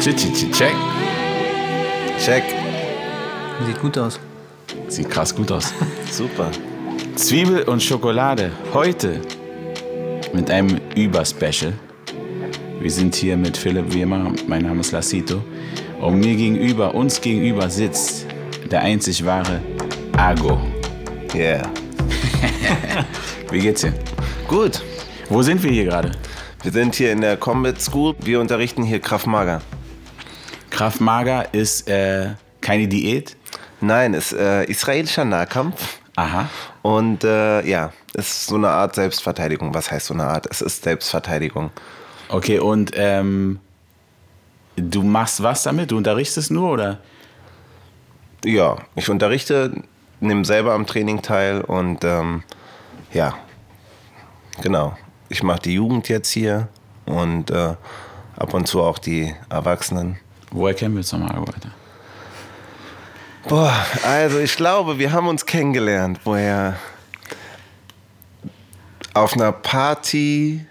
Check. Check. Sieht gut aus. Sieht krass gut aus. Super. Zwiebel und Schokolade. Heute mit einem Überspecial. Wir sind hier mit Philipp wie immer. Mein Name ist Lassito. Und mir gegenüber, uns gegenüber sitzt der einzig wahre Ago. Yeah. Wie geht's dir? Gut. Wo sind wir hier gerade? Wir sind hier in der Combat School. Wir unterrichten hier Kraft Mager. Kraft Mager ist äh, keine Diät. Nein, ist äh, israelischer Nahkampf. Aha. Und äh, ja, ist so eine Art Selbstverteidigung. Was heißt so eine Art? Es ist Selbstverteidigung. Okay, und ähm, du machst was damit? Du unterrichtest nur oder? Ja, ich unterrichte, nehme selber am Training teil und ähm, ja, genau. Ich mache die Jugend jetzt hier und äh, ab und zu auch die Erwachsenen. Woher kennen wir uns nochmal, Alter? Boah, also ich glaube, wir haben uns kennengelernt. Woher? Auf einer Party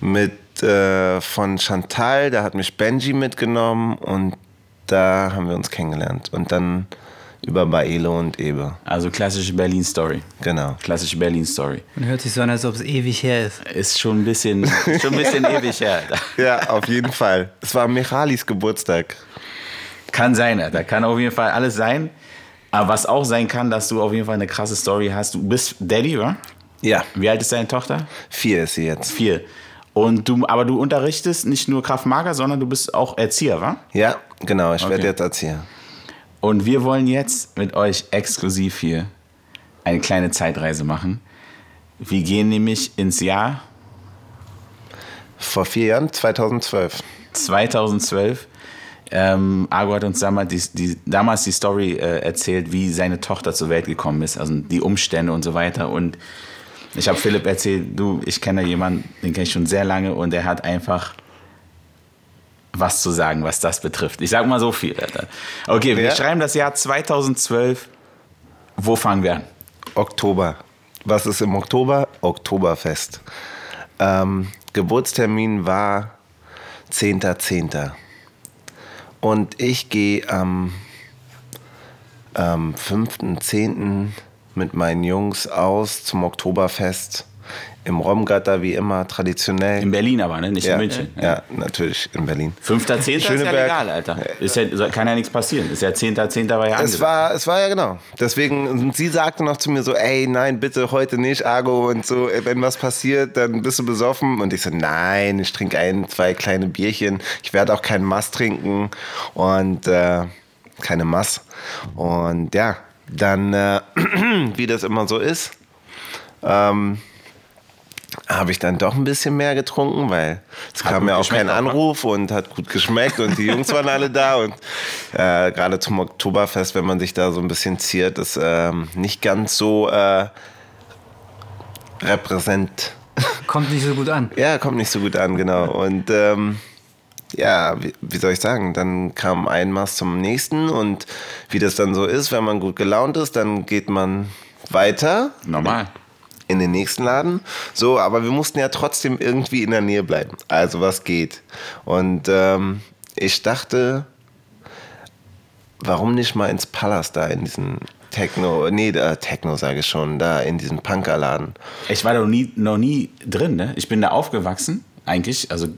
mit äh, von Chantal, da hat mich Benji mitgenommen und da haben wir uns kennengelernt. Und dann über Baelo und Ebe. Also klassische Berlin-Story. Genau. Klassische Berlin-Story. Und hört sich so an, als ob es ewig her ist. Ist schon ein bisschen, schon ein bisschen ewig her. Ja, auf jeden Fall. Es war Michalis Geburtstag. Kann sein, da kann auf jeden Fall alles sein. Aber was auch sein kann, dass du auf jeden Fall eine krasse Story hast. Du bist Daddy, oder? Ja. Wie alt ist deine Tochter? Vier ist sie jetzt. Vier. Und du, aber du unterrichtest nicht nur Kraftmager, sondern du bist auch Erzieher, wa? Ja, genau. Ich Okay. werde jetzt Erzieher. Und wir wollen jetzt mit euch exklusiv hier eine kleine Zeitreise machen. Wir gehen nämlich ins Jahr Vor vier Jahren, 2012. 2012. Ähm, Argo hat uns damals die, die, damals die Story äh, erzählt, wie seine Tochter zur Welt gekommen ist, also die Umstände und so weiter. Und ich habe Philipp erzählt, du, ich kenne da jemanden, den kenne ich schon sehr lange und der hat einfach was zu sagen, was das betrifft. Ich sag mal so viel. Alter. Okay, wir Ja. schreiben das Jahr 2012. Wo fangen wir an? Oktober. Was ist im Oktober? Oktoberfest. Ähm, Geburtstermin war 10.10. Und ich gehe am, am 5.10. mit meinen Jungs aus zum Oktoberfest im Romgatter, wie immer, traditionell. In Berlin aber, ne? nicht ja, in München. Ja, natürlich in Berlin. 5.10. ist ja legal, Alter. Ist ja, kann ja nichts passieren. Ist ja 10.10. war ja Es war, es war ja genau. Deswegen, sie sagte noch zu mir so, ey, nein, bitte heute nicht, Argo. Und so, ey, wenn was passiert, dann bist du besoffen. Und ich so, nein, ich trinke ein, zwei kleine Bierchen. Ich werde auch keinen Mass trinken. Und äh, keine Mass. Und ja, dann, äh, wie das immer so ist, ähm, habe ich dann doch ein bisschen mehr getrunken, weil es Hat kam ja auch kein ne? Anruf und hat gut geschmeckt und die Jungs waren alle da und äh, gerade zum Oktoberfest, wenn man sich da so ein bisschen ziert, ist ähm, nicht ganz so äh, repräsent. Kommt nicht so gut an. Ja, kommt nicht so gut an, genau. Und ähm, ja, wie, wie soll ich sagen, dann kam ein Maß zum nächsten und wie das dann so ist, wenn man gut gelaunt ist, dann geht man weiter Normal. In den nächsten Laden. So, aber wir mussten ja trotzdem irgendwie in der Nähe bleiben. Also was geht. Und ähm, ich dachte, warum nicht mal ins Palace da in diesen Techno, nee, da, Techno sage ich schon, da in diesem Punkerladen. Ich war da noch nie, noch nie drin, ne? Ich bin da aufgewachsen, eigentlich. Also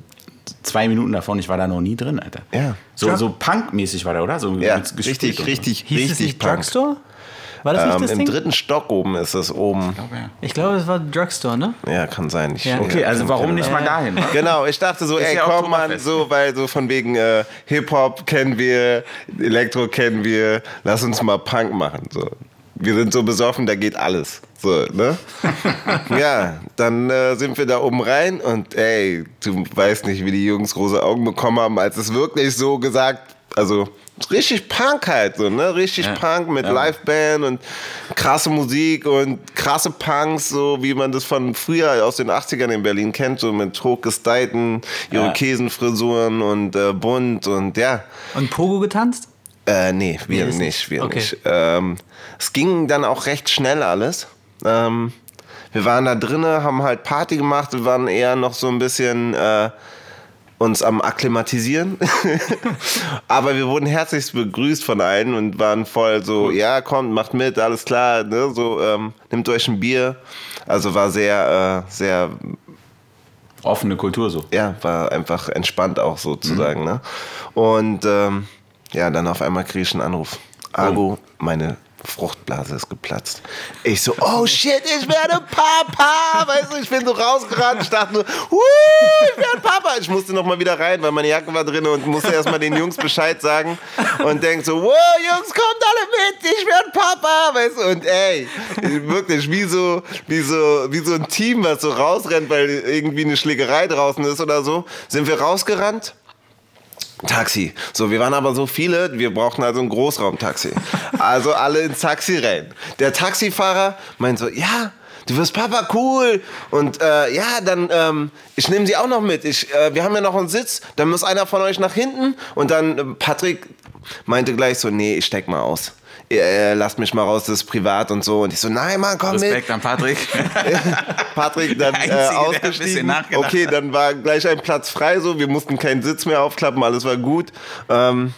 zwei Minuten davon, ich war da noch nie drin, Alter. Ja. So, so Punk-mäßig war der, oder? So Ja, richtig, und so. richtig, Hieß es richtig nicht Punk. Drugstore? War das nicht Ähm, das Im Ding? dritten Stock oben ist es oben. Ich glaube, ja. Ich glaube, es war Drugstore, ne? Ja, kann sein. Ich, Ja. Okay, also warum nicht mal dahin? wa? Genau, ich dachte so, Ist ey, ja komm man, Oktoberfest. so, weil so von wegen äh, Hip-Hop kennen wir, Elektro kennen wir, lass uns mal Punk machen. So. Wir sind so besoffen, da geht alles. So, ne? ja, dann äh, sind wir da oben rein und ey, du weißt nicht, wie die Jungs große Augen bekommen haben, als es wirklich so gesagt, also richtig Punk halt, so, ne? Richtig Ja. Punk mit Ja. Liveband und krasse Musik und krasse Punks, so wie man das von früher aus den 80ern in Berlin kennt, so mit hochgestylten Irokesenfrisuren und äh, bunt und ja. Und Pogo getanzt? Äh, nee, wir Nee, nicht, wir Okay. nicht. Ähm, es ging dann auch recht schnell alles. Ähm, wir waren da drinnen, haben halt Party gemacht, wir waren eher noch so ein bisschen äh, uns am Akklimatisieren. Aber wir wurden herzlichst begrüßt von allen und waren voll so, ja, kommt, macht mit, alles klar, ne? so, ähm, nehmt euch ein Bier. Also war sehr, äh, sehr Offene Kultur so. ja, war einfach entspannt auch sozusagen. Ne? Und ähm, ja, dann auf einmal kriege ich einen Anruf. Argo, meine Fruchtblase ist geplatzt. Ich so, oh shit, ich werde Papa. Weißt du, ich bin so rausgerannt. Ich dachte nur, Wuh, ich werde Papa. Ich musste noch mal wieder rein, weil meine Jacke war drin und musste erstmal den Jungs Bescheid sagen. Und denk so, wow, Jungs, kommt alle mit, ich werde Papa. Weißt du, und ey, wirklich wie so, wie so, wie so ein Team, was so rausrennt, weil irgendwie eine Schlägerei draußen ist oder so, sind wir rausgerannt. Taxi. So, wir waren aber so viele, wir brauchten also ein Großraumtaxi. Also alle ins Taxi rein. Der Taxifahrer meint so, ja, du wirst Papa cool. Und äh, ja, dann, ähm, ich nehme sie auch noch mit. Ich, äh, wir haben ja noch einen Sitz, dann muss einer von euch nach hinten. Und dann äh, Patrick meinte gleich so, nee, ich steck mal aus. Äh, lasst mich mal raus, das ist privat und so. Und ich so, nein, Mann, komm mit. Respekt an Patrick. Patrick dann äh, Einzige, bisschen ausgestiegen. Okay, dann war gleich ein Platz frei, so wir mussten keinen Sitz mehr aufklappen, alles war gut. Ähm,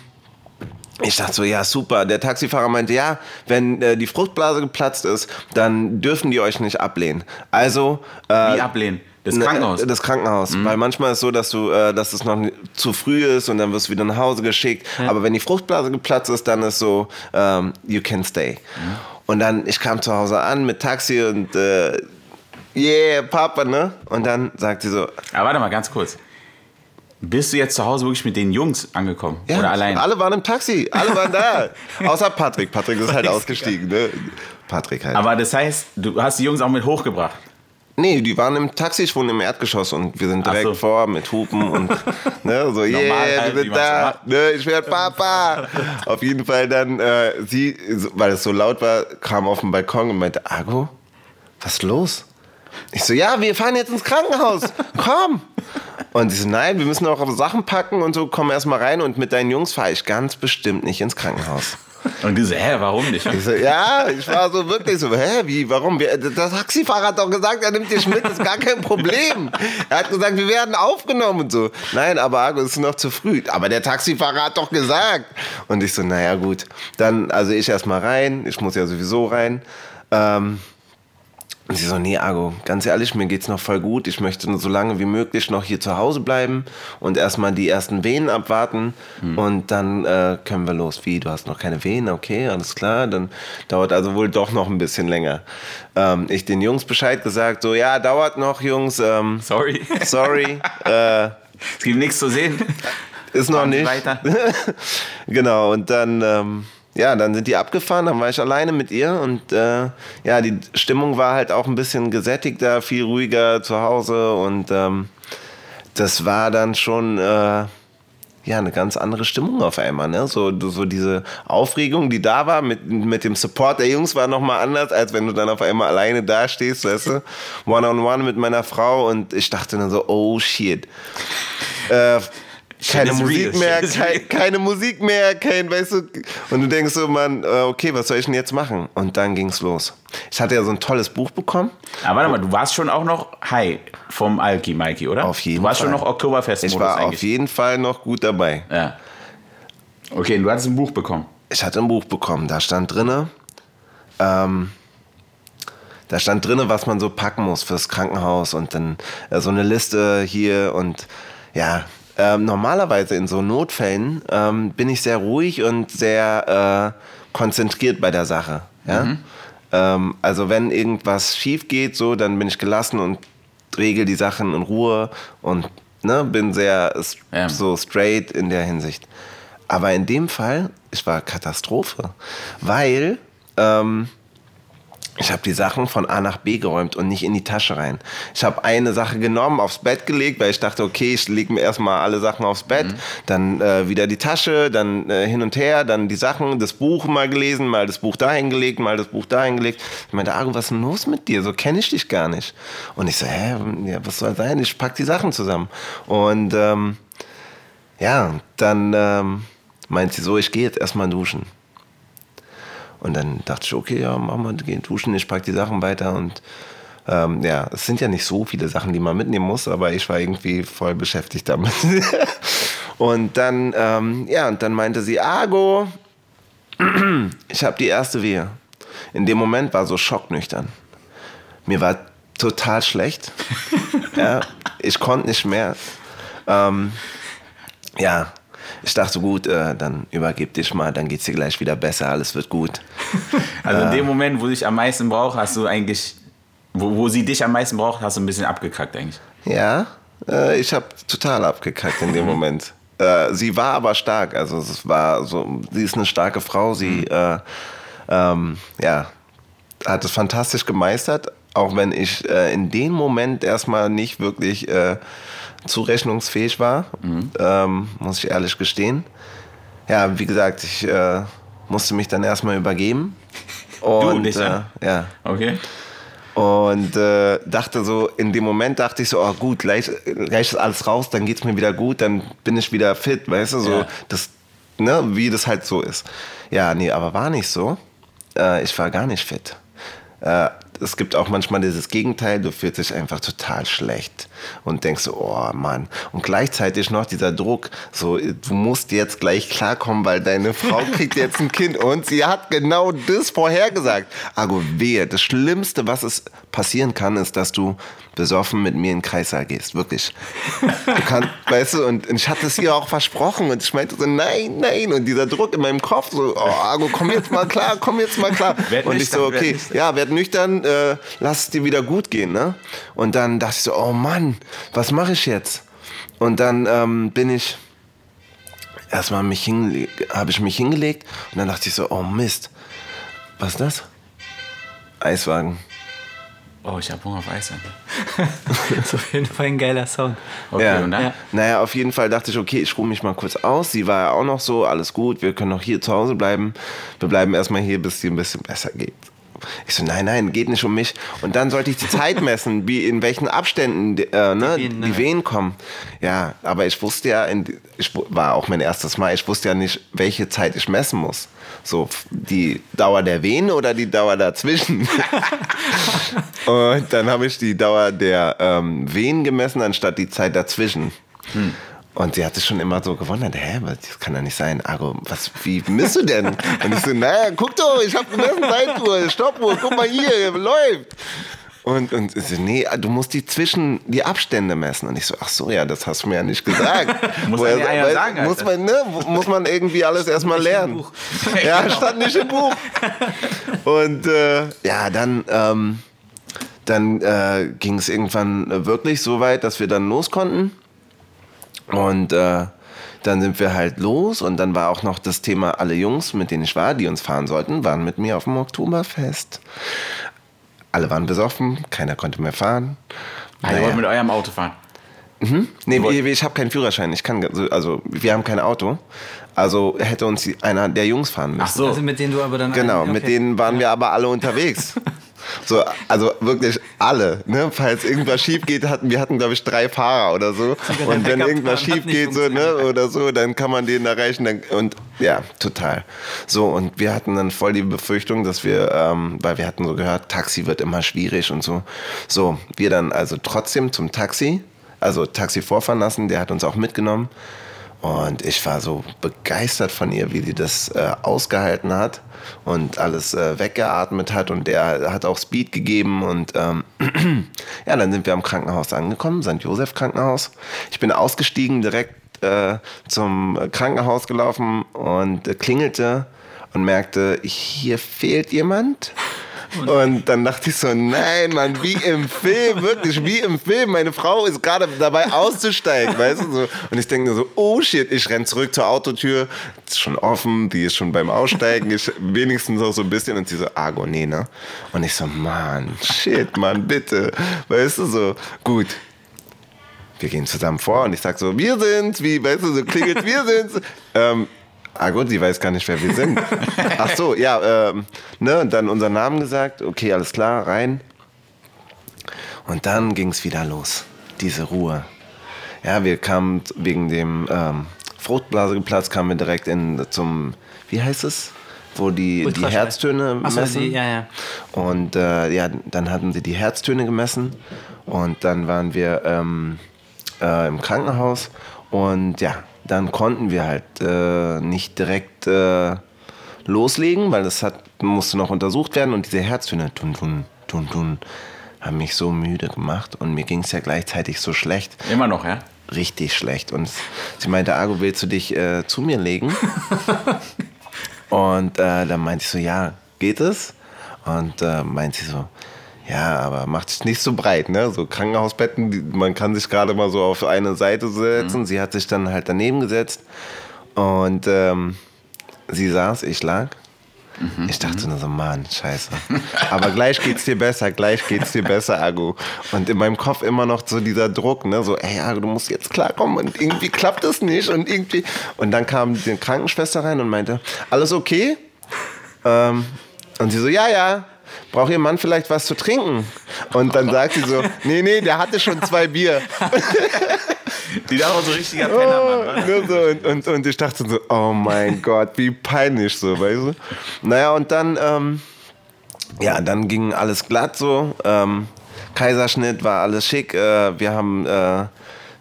ich dachte so, ja, super. Der Taxifahrer meinte, ja, wenn äh, die Fruchtblase geplatzt ist, dann dürfen die euch nicht ablehnen. Also äh, Wie ablehnen? Das Ne, Krankenhaus. Mhm. Das Krankenhaus. Weil manchmal ist es so, dass du, äh, dass es noch zu früh ist und dann wirst du wieder nach Hause geschickt. Aber wenn die Fruchtblase geplatzt ist, dann ist so, ähm, you can stay. Mhm. Und dann, ich kam zu Hause an mit Taxi und äh, yeah, Papa, ne? Und dann sagt sie so, Aber warte mal, ganz kurz. Bist du jetzt zu Hause wirklich mit den Jungs angekommen? ja, Oder allein? alle waren im Taxi, alle waren da. Außer Patrick. Patrick ist halt ausgestiegen, ne? Patrick halt. Aber das heißt, du hast die Jungs auch mit hochgebracht. Nee, die waren im Taxi, ich wohne im Erdgeschoss und wir sind direkt so. vor mit Hupen und ne, so, yeah, halt, wir sind da, ne, ich werde Papa. Auf jeden Fall dann, äh, sie, weil es so laut war, kam auf den Balkon und meinte, Argo, was ist los? Ich so, ja, wir fahren jetzt ins Krankenhaus, komm. Und sie so, nein, wir müssen auch Sachen packen und so, komm erst mal rein und mit deinen Jungs fahre ich ganz bestimmt nicht ins Krankenhaus. Und du so, hä, warum nicht? Ich so, ja, ich war so wirklich so, hä, wie, warum? Der Taxifahrer hat doch gesagt, er nimmt dich mit, ist gar kein Problem. Er hat gesagt, wir werden aufgenommen und so. Nein, aber Argo, es ist noch zu früh. Aber der Taxifahrer hat doch gesagt. Und ich so, naja, gut. Dann, also ich erstmal rein, ich muss ja sowieso rein. Ähm, und sie so, nee, Argo, ganz ehrlich, mir geht's noch voll gut. Ich möchte nur so lange wie möglich noch hier zu Hause bleiben und erstmal die ersten Venen abwarten und dann äh, können wir los. Wie, du hast noch keine Venen? Okay, alles klar. Dann dauert also wohl doch noch ein bisschen länger. Ähm, ich den Jungs Bescheid gesagt, so, ja, dauert noch, Jungs. Ähm, Sorry. sorry, äh, Es gibt nichts zu sehen. ist noch nicht. weiter. genau, und dann, ähm, ja, dann sind die abgefahren, dann war ich alleine mit ihr und äh, ja, die Stimmung war halt auch ein bisschen gesättigter, viel ruhiger zu Hause und ähm, das war dann schon äh, ja eine ganz andere Stimmung auf einmal, ne? So, so diese Aufregung, die da war mit, mit dem Support der Jungs war nochmal anders, als wenn du dann auf einmal alleine dastehst, weißt du? One on one mit meiner Frau und ich dachte dann so, oh shit. Äh, keine Musik mehr, kein, keine Musik mehr, kein, weißt du, und du denkst so, Mann, äh, okay, was soll ich denn jetzt machen? Und dann ging's los. Ich hatte ja so ein tolles Buch bekommen. Aber warte mal, du warst schon auch noch high vom Alki, Mikey, oder? Auf jeden Du warst Fall. schon noch Oktoberfest-Modus Ich war auf eigentlich. jeden Fall noch gut dabei. Ja. Okay, und du hattest ein Buch bekommen. Ich hatte ein Buch bekommen, da stand drinne, ähm, da stand drinne, was man so packen muss fürs Krankenhaus und dann äh, so eine Liste hier und ja, ähm, normalerweise in so Notfällen ähm, bin ich sehr ruhig und sehr äh, konzentriert bei der Sache. Ja? Ähm, also wenn irgendwas schief geht, so, dann bin ich gelassen und regel die Sachen in Ruhe und ne, bin sehr Ja. so straight in der Hinsicht. Aber in dem Fall, es war Katastrophe, weil ähm, ich habe die Sachen von A nach B geräumt und nicht in die Tasche rein. Ich habe eine Sache genommen, aufs Bett gelegt, weil ich dachte, okay, ich lege mir erstmal alle Sachen aufs Bett, dann äh, wieder die Tasche, dann äh, hin und her, dann die Sachen, das Buch mal gelesen, mal das Buch dahin gelegt, mal das Buch dahin gelegt. Ich meinte, Argo, was ist denn los mit dir? So kenne ich dich gar nicht. Und ich so, hä, ja, was soll sein? Ich pack die Sachen zusammen. Und ähm, ja, dann ähm, meint sie so, ich gehe jetzt erstmal duschen. Und dann dachte ich, okay, ja, machen wir, gehen duschen, ich pack die Sachen weiter und Ähm, ja, es sind ja nicht so viele Sachen, die man mitnehmen muss, aber ich war irgendwie voll beschäftigt damit. und dann, ähm, ja, und dann meinte sie, Argo, ich habe die erste Wehe. In dem Moment war so schocknüchtern. Mir war total schlecht. ja, ich konnte nicht mehr. Ähm, ja, ich dachte, gut, äh, dann übergib dich mal, dann geht's dir gleich wieder besser, alles wird gut. Also in dem Moment, wo dich am meisten braucht, hast du eigentlich, wo, wo sie dich am meisten braucht, hast du ein bisschen abgekackt eigentlich. Ja, äh, ich habe total abgekackt in dem Moment. Äh, sie war aber stark, also es war so, sie ist eine starke Frau, sie äh, ähm, ja, hat es fantastisch gemeistert, auch wenn ich äh, in dem Moment erstmal nicht wirklich äh, zurechnungsfähig war, ähm, muss ich ehrlich gestehen. Ja, wie gesagt, ich äh, musste mich dann erstmal übergeben. Und, nicht, äh, ja? ja. Okay. Und äh, dachte so, in dem Moment dachte ich so, oh gut, gleich, gleich ist alles raus, dann geht's mir wieder gut, dann bin ich wieder fit, weißt du, so, Ja. das, ne, wie das halt so ist. Ja, nee, aber war nicht so. Äh, ich war gar nicht fit. Äh, es gibt auch manchmal dieses Gegenteil, du fühlst dich einfach total schlecht und denkst so, oh Mann. Und gleichzeitig noch dieser Druck, so, du musst jetzt gleich klarkommen, weil deine Frau kriegt jetzt ein Kind und sie hat genau das vorhergesagt. Argo, wehe, das Schlimmste, was es passieren kann, ist, dass du besoffen mit mir in den Kreissaal gehst, wirklich. Du kannst, weißt du, und ich hatte es ihr auch versprochen und ich meinte so, nein, nein, und dieser Druck in meinem Kopf, so, oh Argo, komm jetzt mal klar, komm jetzt mal klar. Werd und ich so, nüchtern, werd okay, nüchtern. ja, werd nüchtern, äh, lass es dir wieder gut gehen, ne? Und dann dachte ich so, oh Mann, was mache ich jetzt? Und dann ähm, bin ich erstmal mich habe ich mich hingelegt und dann dachte ich so, oh Mist, was ist das? Eiswagen. Oh, ich habe Hunger auf Eis. Das ist auf jeden Fall ein geiler Sound. Okay, Ja. und dann? Ja. Naja, auf jeden Fall dachte ich, okay, ich ruhe mich mal kurz aus. Sie war ja auch noch so, alles gut, wir können noch hier zu Hause bleiben. Wir bleiben erstmal hier, bis es dir ein bisschen besser geht. Ich so, nein, nein, geht nicht um mich. Und dann sollte ich die Zeit messen, wie in welchen Abständen die, äh, ne, Die Wehen, ne? Wehen kommen. Ja, aber ich wusste ja, ich war auch mein erstes Mal, ich wusste ja nicht, welche Zeit ich messen muss. So, die Dauer der Wehen oder die Dauer dazwischen. Und dann habe ich die Dauer der ähm, Wehen gemessen, anstatt die Zeit dazwischen. Und sie hat sich schon immer so gewundert, hä, das kann doch nicht sein. Argo, was, wie misst du denn? Und ich so, naja, guck doch, ich habe gemessen, Zeituhr, Stoppuhr, guck mal hier, läuft. Und, und sie so, nee, du musst die zwischen, die Abstände messen. Und ich so, ach so, ja, das hast du mir ja nicht gesagt. Muss Woher man ja weil- sagen, muss man, ne, muss man irgendwie alles erstmal lernen. Ja, stand nicht im Buch. Und äh, ja, dann, ähm, dann äh, ging es irgendwann äh, wirklich so weit, dass wir dann los konnten. Und äh, dann sind wir halt los und dann war auch noch das Thema, alle Jungs, mit denen ich war, die uns fahren sollten, waren mit mir auf dem Oktoberfest. Alle waren besoffen, keiner konnte mehr fahren. Ah, ihr wollt mit eurem Auto fahren. Nee, ich, ich habe keinen Führerschein. Ich kann, also wir haben kein Auto. Also hätte uns einer der Jungs fahren müssen. Ach so. Also mit denen du aber dann. Genau, okay. mit denen waren wir aber alle unterwegs. So, also wirklich alle. Ne? Falls irgendwas schief geht, hatten wir hatten glaube ich drei Fahrer oder so. Und wenn irgendwas schief geht so, ne, oder so, dann kann man den erreichen. Dann, und ja, total. So und wir hatten dann voll die Befürchtung, dass wir, ähm, weil wir hatten so gehört, Taxi wird immer schwierig und so. So, wir dann also trotzdem zum Taxi, also Taxi vorfahren lassen. Der hat uns auch mitgenommen. Und ich war so begeistert von ihr, wie sie das äh, ausgehalten hat und alles äh, weggeatmet hat. Und der hat auch Speed gegeben. Und ähm, ja, dann sind wir am Krankenhaus angekommen, St. Josef Krankenhaus. Ich bin ausgestiegen, direkt äh, zum Krankenhaus gelaufen und äh, klingelte und merkte, hier fehlt jemand. Und dann dachte ich so, nein, Mann, wie im Film, wirklich, wie im Film. Meine Frau ist gerade dabei auszusteigen, weißt du so. Und ich denke nur so, oh shit, ich renn zurück zur Autotür, ist schon offen, die ist schon beim Aussteigen, ich wenigstens noch so ein bisschen. Und sie so, Argo, ne? Und ich so, Mann, shit, Mann, bitte. Weißt du so, gut. Wir gehen zusammen vor und ich sag so, wir sind's, wie, weißt du, so klingelt, wir sind's. Ähm, Ah gut, sie weiß gar nicht, wer wir sind. Ach so, ja, ähm, ne, und dann unseren Namen gesagt, okay, alles klar, rein. Und dann ging es wieder los, diese Ruhe. Ja, wir kamen wegen dem ähm, Fruchtblaseplatz, kamen wir direkt in, zum, wie heißt es? wo die, die. Herztöne Ach so, messen. die- ja, ja. Und äh, ja, dann hatten sie die Herztöne gemessen und dann waren wir ähm, äh, im Krankenhaus und ja, dann konnten wir halt äh, nicht direkt äh, loslegen, weil das hat, musste noch untersucht werden und diese Herztöne, tun, tun, tun, tun, haben mich so müde gemacht und mir ging es ja gleichzeitig so schlecht Immer noch, ja? richtig schlecht. Und sie meinte, Argo, willst du dich äh, zu mir legen? und äh, dann meinte ich so, ja, geht es? Und äh, meint sie so, ja, aber mach dich nicht so breit, ne? So Krankenhausbetten, die, man kann sich gerade mal so auf eine Seite setzen. Sie hat sich dann halt daneben gesetzt und ähm, sie saß, ich lag. Ich dachte nur so, Mann, scheiße. Aber gleich geht's dir besser, gleich geht's dir besser, Agu. Und in meinem Kopf immer noch so dieser Druck, ne? So, ey, Agu, du musst jetzt klarkommen. Und irgendwie klappt es nicht. Und irgendwie. Und dann kam die Krankenschwester rein und meinte, alles okay? Ähm, und sie so, ja, ja. Braucht Ihr Mann vielleicht was zu trinken? Und dann sagt sie so, nee, nee, der hatte schon zwei Bier. Die da auch so richtiger Penner, Mann. Ne, so, und, und, und ich dachte so, oh mein Gott, wie peinlich so, weißt du? Naja, und dann, ähm, ja, dann ging alles glatt so. Ähm, Kaiserschnitt war alles schick. Äh, wir haben, äh,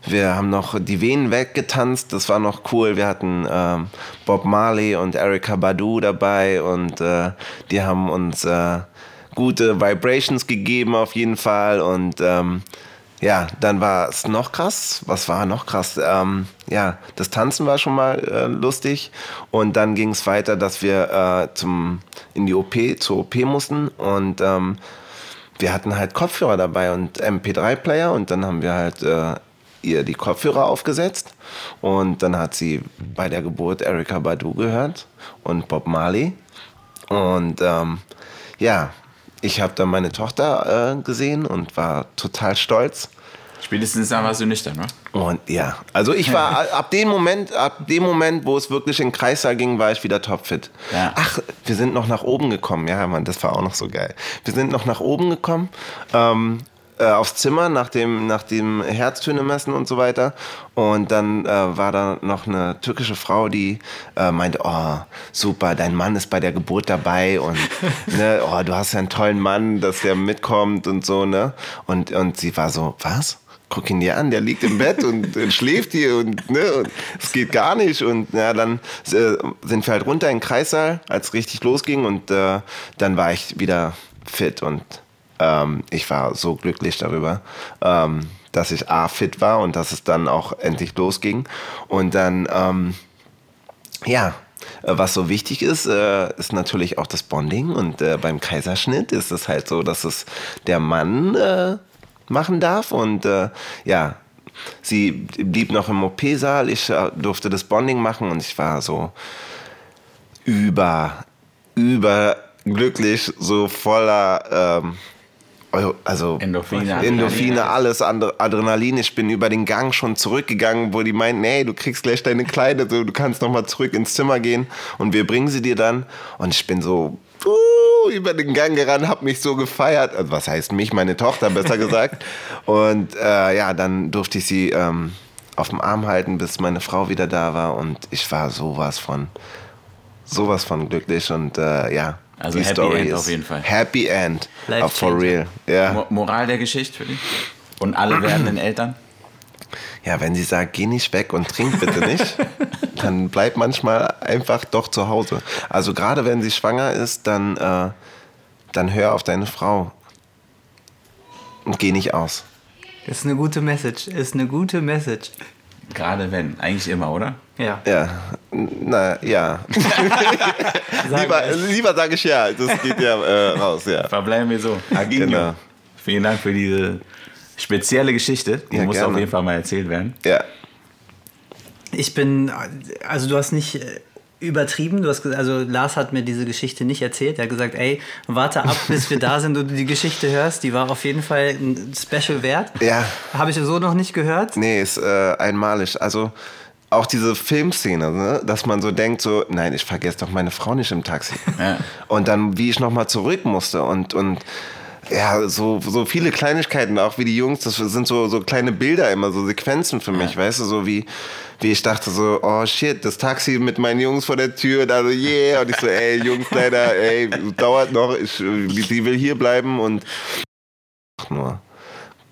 wir haben noch die Venen weggetanzt. Das war noch cool. Wir hatten ähm, Bob Marley und Erika Badu dabei und äh, die haben uns äh, gute Vibrations gegeben auf jeden Fall und ähm, ja, dann war es noch krass. Was war noch krass? Ähm, ja, das Tanzen war schon mal äh, lustig. Und dann ging es weiter, dass wir äh, zum, in die OP, zur OP mussten. Und ähm, wir hatten halt Kopfhörer dabei und MP3-Player. Und dann haben wir halt äh, ihr die Kopfhörer aufgesetzt. Und dann hat sie bei der Geburt Erika Badu gehört und Bob Marley. Und ähm, ja, ich habe dann meine Tochter äh, gesehen und war total stolz. Spätestens dann warst du nüchtern, ne? Und ja, also ich war ab dem Moment, ab dem Moment, wo es wirklich in den Kreissaal ging, war ich wieder topfit. Ja. Ach, wir sind noch nach oben gekommen. Ja, Mann, das war auch noch so geil. Wir sind noch nach oben gekommen. Ähm, äh, aufs Zimmer nach dem, nach dem Herztöne messen und so weiter. Und dann äh, war da noch eine türkische Frau, die äh, meinte, oh, super, dein Mann ist bei der Geburt dabei und ne, oh, du hast ja einen tollen Mann, dass der mitkommt und so, ne? Und, und sie war so, was? guck ihn dir an, der liegt im Bett und, und schläft hier und ne, und es geht gar nicht. Und ja, dann äh, sind wir halt runter in den Kreissaal, als es richtig losging und äh, dann war ich wieder fit und ähm, ich war so glücklich darüber, ähm, dass ich A fit war und dass es dann auch endlich losging. Und dann, ähm, ja, äh, was so wichtig ist, äh, ist natürlich auch das Bonding. Und äh, beim Kaiserschnitt ist es halt so, dass es der Mann machen darf. Und ja, sie blieb noch im OP-Saal. Ich durfte das Bonding machen und ich war so über, über glücklich, so voller. Ähm, also Endorphine, Endorphine, Adrenalin. alles andere, Adrenalin. Ich bin über den Gang schon zurückgegangen, wo die meinten, nee, du kriegst gleich deine Kleider, so, du kannst noch mal zurück ins Zimmer gehen und wir bringen sie dir dann. Und ich bin so uh, über den Gang gerannt, hab mich so gefeiert. Also, was heißt mich, meine Tochter besser gesagt. Und äh, ja, dann durfte ich sie ähm, auf dem Arm halten, bis meine Frau wieder da war und ich war sowas von sowas von glücklich und äh, ja. Also die Happy Story End auf jeden Fall. Happy End. Life Uh, for real. Ja. Mo- Moral der Geschichte für dich? Und alle werdenden Eltern? ja, wenn sie sagt, geh nicht weg und trink bitte nicht, dann bleib manchmal einfach doch zu Hause. Also gerade wenn sie schwanger ist, dann, äh, dann hör auf deine Frau und geh nicht aus. Das ist eine gute Message. Ist eine gute Message. Gerade wenn. Eigentlich immer, oder? Ja. Ja, na ja. Lieber lieber sage ich ja, das geht ja äh, raus, ja. Verbleiben wir so. Aginho. Genau. Vielen Dank für diese spezielle Geschichte. Die Ja, muss gerne. auf jeden Fall mal erzählt werden. Ja. Ich bin, also du hast nicht äh, übertrieben, du hast gesagt, also Lars hat mir diese Geschichte nicht erzählt. Er hat gesagt, ey, warte ab, bis wir da sind und du die Geschichte hörst. Die war auf jeden Fall ein Special wert. Ja. Habe ich so noch nicht gehört. Nee, ist äh, einmalig. Also auch diese Filmszene, ne? dass man so denkt, so, nein, ich vergesse doch meine Frau nicht im Taxi. Ja. Und dann, wie ich nochmal zurück musste und, und ja, so, so viele Kleinigkeiten, auch wie die Jungs, das sind so, so kleine Bilder immer, so Sequenzen für mich, weißt du, so wie, wie ich dachte so, oh shit, das Taxi mit meinen Jungs vor der Tür, da so, yeah, und ich so, ey, Jungs, leider, ey, dauert noch, ich, die will hier bleiben und nur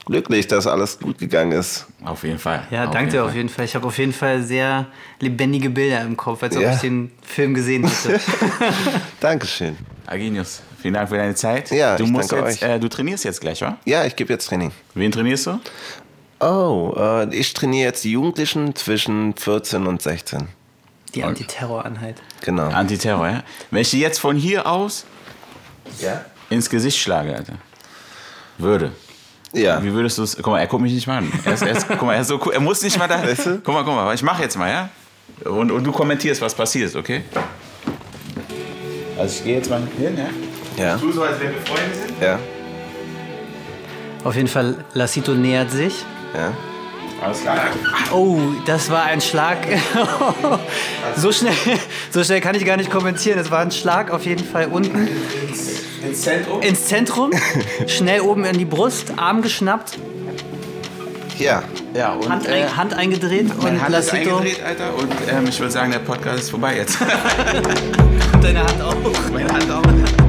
glücklich, dass alles gut gegangen ist. Auf jeden Fall. Ja, auf danke dir jeden auf jeden Fall. Ich habe auf jeden Fall sehr lebendige Bilder im Kopf, als ob Ja. ich den Film gesehen hätte. Dankeschön. Aginius, vielen Dank für deine Zeit. Ja, du ich musst danke jetzt, euch. äh, du trainierst jetzt gleich, wa? Ja, ich gebe jetzt Training. Wen trainierst du? Oh, äh, ich trainiere jetzt die Jugendlichen zwischen 14 und 16. Die Antiterroreinheit. Genau. Antiterror, ja? Wenn ich dir jetzt von hier aus Ja? ins Gesicht schlage, Alter, würde. Ja. Wie würdest du es? Guck mal, er guckt mich nicht mal an. Er, ist, er, ist, guck mal, er, ist so cool. er muss nicht mal da. Weißt du? Guck mal, guck mal, ich mache jetzt mal, ja? Und, und du kommentierst, was passiert, okay? Also ich gehe jetzt mal hin, ja? Ja. Tu so, als wenn wir Freunde sind. Ja. Auf jeden Fall, Lassito nähert sich. Ja. Alles klar. Oh, das war ein Schlag. so, schnell, so schnell kann ich gar nicht kommentieren. Es war ein Schlag auf jeden Fall unten Ins Zentrum. ins Zentrum, schnell oben in die Brust, Arm geschnappt, ja, ja. Und, Hand, äh, Hand eingedreht und Hand Lacito. Ist eingedreht, Alter. Und ähm, ich würde sagen, der Podcast ist vorbei jetzt. Deine Hand auch. Meine Hand auch.